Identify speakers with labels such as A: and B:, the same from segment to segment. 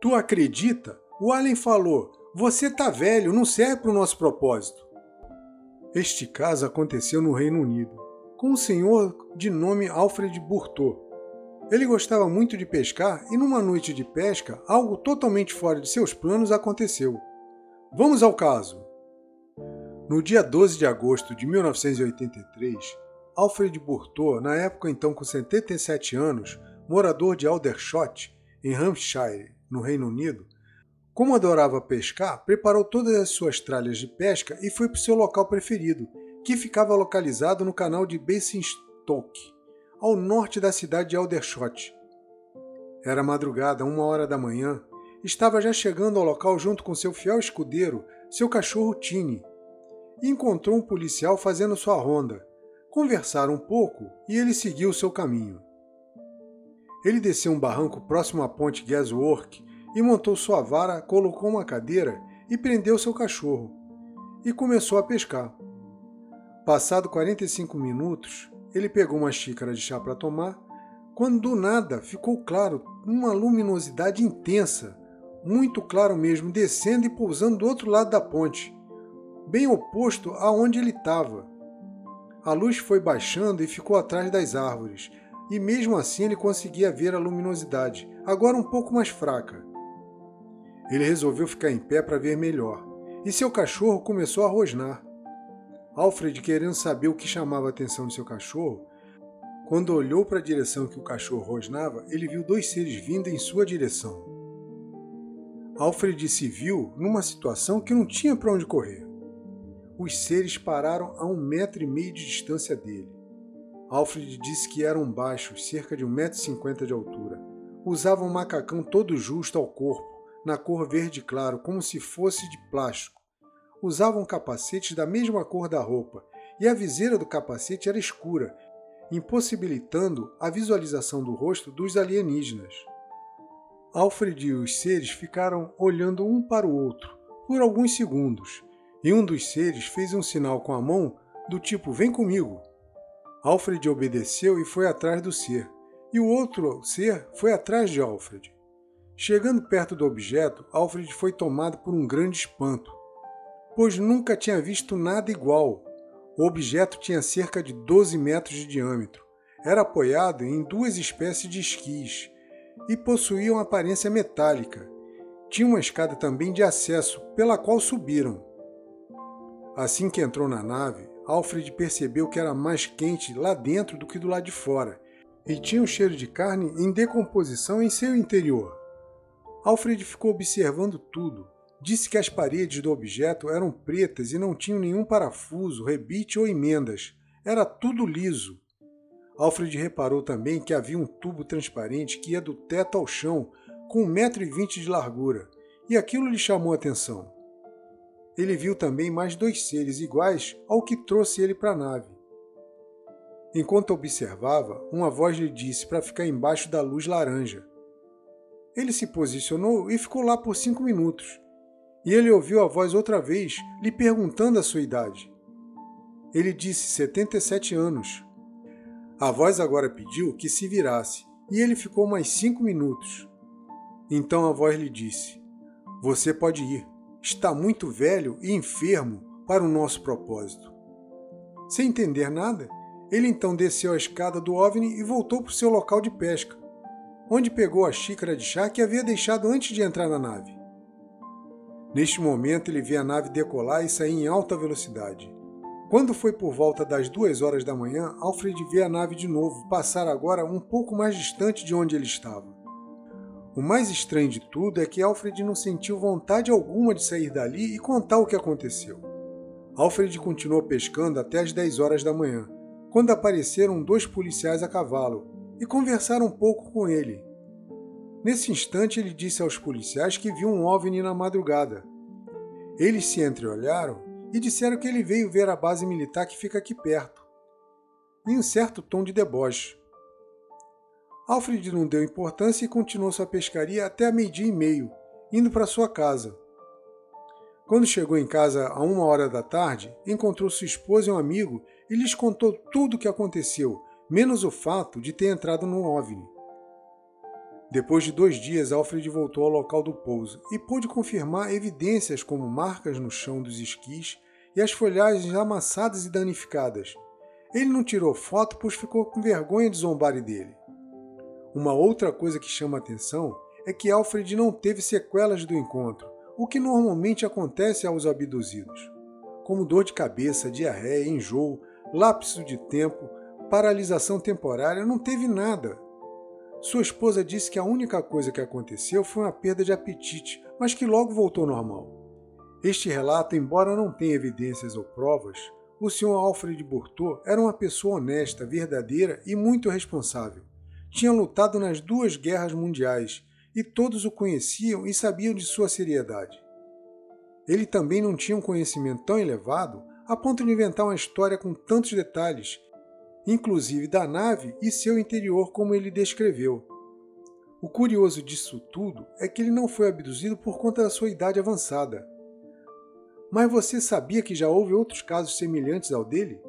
A: Tu acredita? O Allen falou: Você tá velho, não serve para o nosso propósito. Este caso aconteceu no Reino Unido, com um senhor de nome Alfred Burtot. Ele gostava muito de pescar e, numa noite de pesca, algo totalmente fora de seus planos aconteceu. Vamos ao caso. No dia 12 de agosto de 1983, Alfred Burtot, na época então com 77 anos, morador de Aldershot, em Hampshire, no Reino Unido, como adorava pescar, preparou todas as suas tralhas de pesca e foi para o seu local preferido, que ficava localizado no canal de Basingstoke, ao norte da cidade de Aldershot. Era madrugada, uma hora da manhã, estava já chegando ao local junto com seu fiel escudeiro, seu cachorro Tini, encontrou um policial fazendo sua ronda. Conversaram um pouco e ele seguiu seu caminho. Ele desceu um barranco próximo à ponte Gaswork e montou sua vara, colocou uma cadeira e prendeu seu cachorro. E começou a pescar. Passado 45 minutos, ele pegou uma xícara de chá para tomar, quando do nada ficou claro uma luminosidade intensa, muito claro mesmo, descendo e pousando do outro lado da ponte bem oposto a onde ele estava. A luz foi baixando e ficou atrás das árvores, e mesmo assim ele conseguia ver a luminosidade, agora um pouco mais fraca. Ele resolveu ficar em pé para ver melhor, e seu cachorro começou a rosnar. Alfred, querendo saber o que chamava a atenção de seu cachorro, quando olhou para a direção que o cachorro rosnava, ele viu dois seres vindo em sua direção. Alfred se viu numa situação que não tinha para onde correr os seres pararam a um metro e meio de distância dele. Alfred disse que eram baixos, cerca de um metro e cinquenta de altura. Usavam um macacão todo justo ao corpo, na cor verde claro, como se fosse de plástico. Usavam capacetes da mesma cor da roupa, e a viseira do capacete era escura, impossibilitando a visualização do rosto dos alienígenas. Alfred e os seres ficaram olhando um para o outro por alguns segundos, e um dos seres fez um sinal com a mão do tipo Vem comigo. Alfred obedeceu e foi atrás do ser, e o outro ser foi atrás de Alfred. Chegando perto do objeto, Alfred foi tomado por um grande espanto, pois nunca tinha visto nada igual. O objeto tinha cerca de 12 metros de diâmetro, era apoiado em duas espécies de esquis e possuía uma aparência metálica. Tinha uma escada também de acesso, pela qual subiram. Assim que entrou na nave, Alfred percebeu que era mais quente lá dentro do que do lado de fora, e tinha um cheiro de carne em decomposição em seu interior. Alfred ficou observando tudo. Disse que as paredes do objeto eram pretas e não tinham nenhum parafuso, rebite ou emendas. Era tudo liso. Alfred reparou também que havia um tubo transparente que ia do teto ao chão, com 1,20m de largura, e aquilo lhe chamou a atenção ele viu também mais dois seres iguais ao que trouxe ele para a nave. Enquanto observava, uma voz lhe disse para ficar embaixo da luz laranja. Ele se posicionou e ficou lá por cinco minutos. E ele ouviu a voz outra vez, lhe perguntando a sua idade. Ele disse 77 anos. A voz agora pediu que se virasse, e ele ficou mais cinco minutos. Então a voz lhe disse: Você pode ir está muito velho e enfermo para o nosso propósito. Sem entender nada, ele então desceu a escada do OVNI e voltou para o seu local de pesca, onde pegou a xícara de chá que havia deixado antes de entrar na nave. Neste momento, ele vê a nave decolar e sair em alta velocidade. Quando foi por volta das duas horas da manhã, Alfred vê a nave de novo passar agora um pouco mais distante de onde ele estava. O mais estranho de tudo é que Alfred não sentiu vontade alguma de sair dali e contar o que aconteceu. Alfred continuou pescando até as 10 horas da manhã, quando apareceram dois policiais a cavalo e conversaram um pouco com ele. Nesse instante, ele disse aos policiais que viu um OVNI na madrugada. Eles se entreolharam e disseram que ele veio ver a base militar que fica aqui perto, em um certo tom de deboche. Alfred não deu importância e continuou sua pescaria até a meio-dia e meio, indo para sua casa. Quando chegou em casa a uma hora da tarde, encontrou sua esposa e um amigo e lhes contou tudo o que aconteceu, menos o fato de ter entrado no OVNI. Depois de dois dias, Alfred voltou ao local do pouso e pôde confirmar evidências como marcas no chão dos esquis e as folhagens amassadas e danificadas. Ele não tirou foto pois ficou com vergonha de zombarem dele. Uma outra coisa que chama atenção é que Alfred não teve sequelas do encontro, o que normalmente acontece aos abduzidos, como dor de cabeça, diarreia, enjoo, lapso de tempo, paralisação temporária, não teve nada. Sua esposa disse que a única coisa que aconteceu foi uma perda de apetite, mas que logo voltou ao normal. Este relato, embora não tenha evidências ou provas, o Sr. Alfred Burtot era uma pessoa honesta, verdadeira e muito responsável. Tinha lutado nas duas guerras mundiais e todos o conheciam e sabiam de sua seriedade. Ele também não tinha um conhecimento tão elevado a ponto de inventar uma história com tantos detalhes inclusive da nave e seu interior como ele descreveu. O curioso disso tudo é que ele não foi abduzido por conta da sua idade avançada. Mas você sabia que já houve outros casos semelhantes ao dele?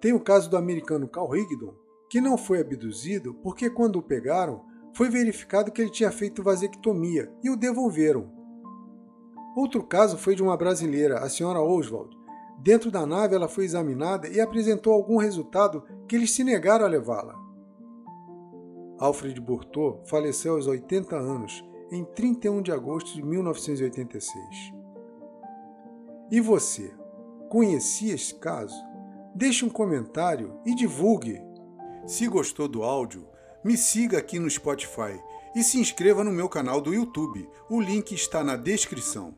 A: Tem o caso do americano Carl Higdon, que não foi abduzido porque quando o pegaram, foi verificado que ele tinha feito vasectomia e o devolveram. Outro caso foi de uma brasileira, a senhora Oswald, Dentro da nave, ela foi examinada e apresentou algum resultado que eles se negaram a levá-la. Alfred Burtot faleceu aos 80 anos, em 31 de agosto de 1986. E você, conhecia esse caso? Deixe um comentário e divulgue. Se gostou do áudio, me siga aqui no Spotify e se inscreva no meu canal do YouTube. O link está na descrição.